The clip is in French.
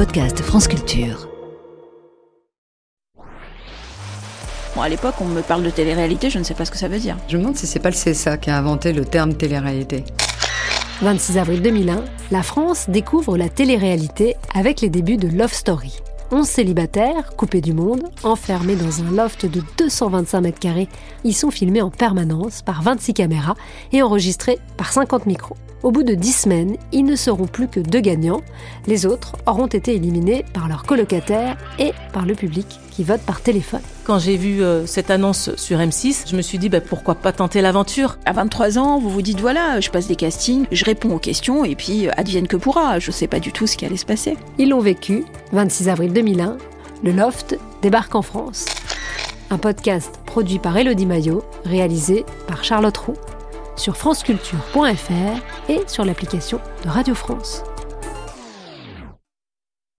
podcast France Culture. Bon, à l'époque, on me parle de télé-réalité, je ne sais pas ce que ça veut dire. Je me demande si c'est pas le CSA qui a inventé le terme télé-réalité. 26 avril 2001, la France découvre la télé-réalité avec les débuts de Love Story. 11 célibataires, coupés du monde, enfermés dans un loft de 225 mètres carrés, y sont filmés en permanence par 26 caméras et enregistrés par 50 micros. Au bout de 10 semaines, ils ne seront plus que deux gagnants. Les autres auront été éliminés par leurs colocataires et par le public qui vote par téléphone. Quand j'ai vu euh, cette annonce sur M6, je me suis dit bah, pourquoi pas tenter l'aventure? À 23 ans, vous vous dites voilà, je passe des castings, je réponds aux questions et puis euh, advienne que pourra. Je ne sais pas du tout ce qui allait se passer. Ils l'ont vécu, 26 avril 2001, le Loft débarque en France. Un podcast produit par Elodie Maillot, réalisé par Charlotte Roux sur franceculture.fr et sur l'application de Radio France.